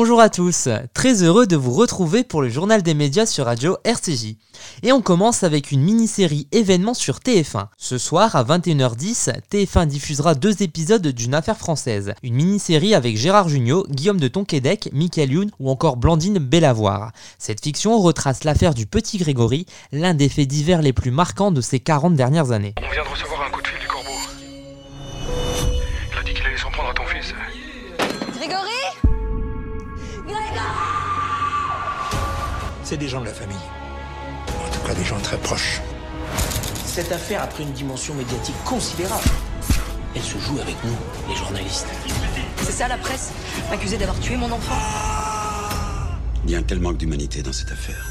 Bonjour à tous, très heureux de vous retrouver pour le journal des médias sur Radio RCJ. Et on commence avec une mini-série événement sur TF1. Ce soir à 21h10, TF1 diffusera deux épisodes d'une affaire française. Une mini-série avec Gérard Jugnot, Guillaume de Tonquédec, Michael Youn ou encore Blandine Bellavoir. Cette fiction retrace l'affaire du petit Grégory, l'un des faits divers les plus marquants de ces 40 dernières années. On vient de recevoir un coup de fil du corbeau. Il a dit qu'il allait s'en prendre à ton fils. Grégory? C'est des gens de la famille. En tout cas, des gens très proches. Cette affaire a pris une dimension médiatique considérable. Elle se joue avec nous, les journalistes. C'est ça la presse? M'accuser d'avoir tué mon enfant? Il y a un tel manque d'humanité dans cette affaire.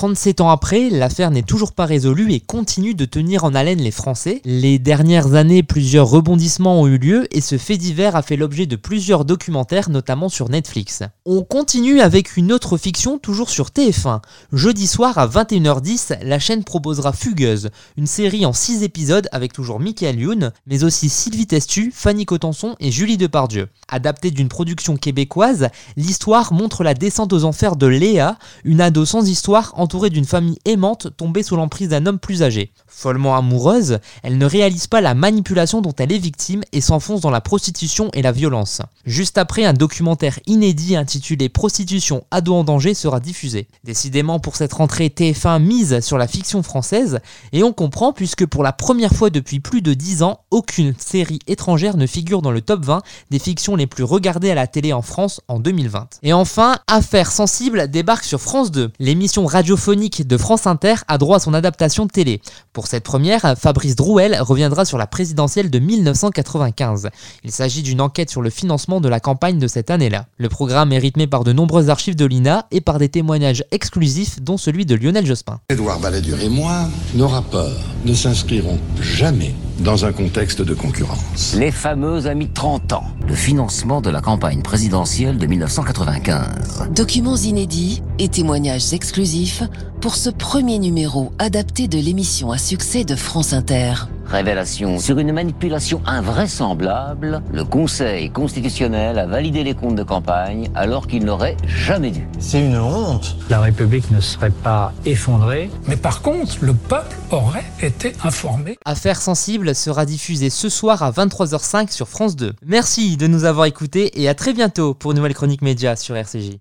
37 ans après, l'affaire n'est toujours pas résolue et continue de tenir en haleine les Français. Les dernières années, plusieurs rebondissements ont eu lieu et ce fait divers a fait l'objet de plusieurs documentaires, notamment sur Netflix. On continue avec une autre fiction, toujours sur TF1. Jeudi soir à 21h10, la chaîne proposera Fugueuse, une série en 6 épisodes avec toujours Michael Youn, mais aussi Sylvie Testu, Fanny Cotenson et Julie Depardieu. Adaptée d'une production québécoise, l'histoire montre la descente aux enfers de Léa, une ado sans histoire entourée d'une famille aimante tombée sous l'emprise d'un homme plus âgé. Follement amoureuse, elle ne réalise pas la manipulation dont elle est victime et s'enfonce dans la prostitution et la violence. Juste après, un documentaire inédit intitulé Prostitution ado en danger sera diffusé. Décidément pour cette rentrée TF1 mise sur la fiction française, et on comprend puisque pour la première fois depuis plus de 10 ans, aucune série étrangère ne figure dans le top 20 des fictions les plus regardées à la télé en France en 2020. Et enfin, Affaires sensibles débarque sur France 2. L'émission de France Inter a droit à son adaptation télé. Pour cette première, Fabrice Drouel reviendra sur la présidentielle de 1995. Il s'agit d'une enquête sur le financement de la campagne de cette année-là. Le programme est rythmé par de nombreuses archives de l'INA et par des témoignages exclusifs dont celui de Lionel Jospin. Édouard Balladur et moi, nos rapports ne s'inscriront jamais dans un contexte de concurrence. Les fameux amis de 30 ans. Le financement de la campagne présidentielle de 1995. Documents inédits et témoignages exclusifs pour ce premier numéro adapté de l'émission à succès de France Inter. Révélation sur une manipulation invraisemblable. Le Conseil constitutionnel a validé les comptes de campagne alors qu'il n'aurait jamais dû. C'est une honte. La République ne serait pas effondrée. Mais par contre, le peuple aurait été informé. Affaires sensibles sera diffusée ce soir à 23h05 sur France 2. Merci de nous avoir écoutés et à très bientôt pour une nouvelle chronique média sur RCJ.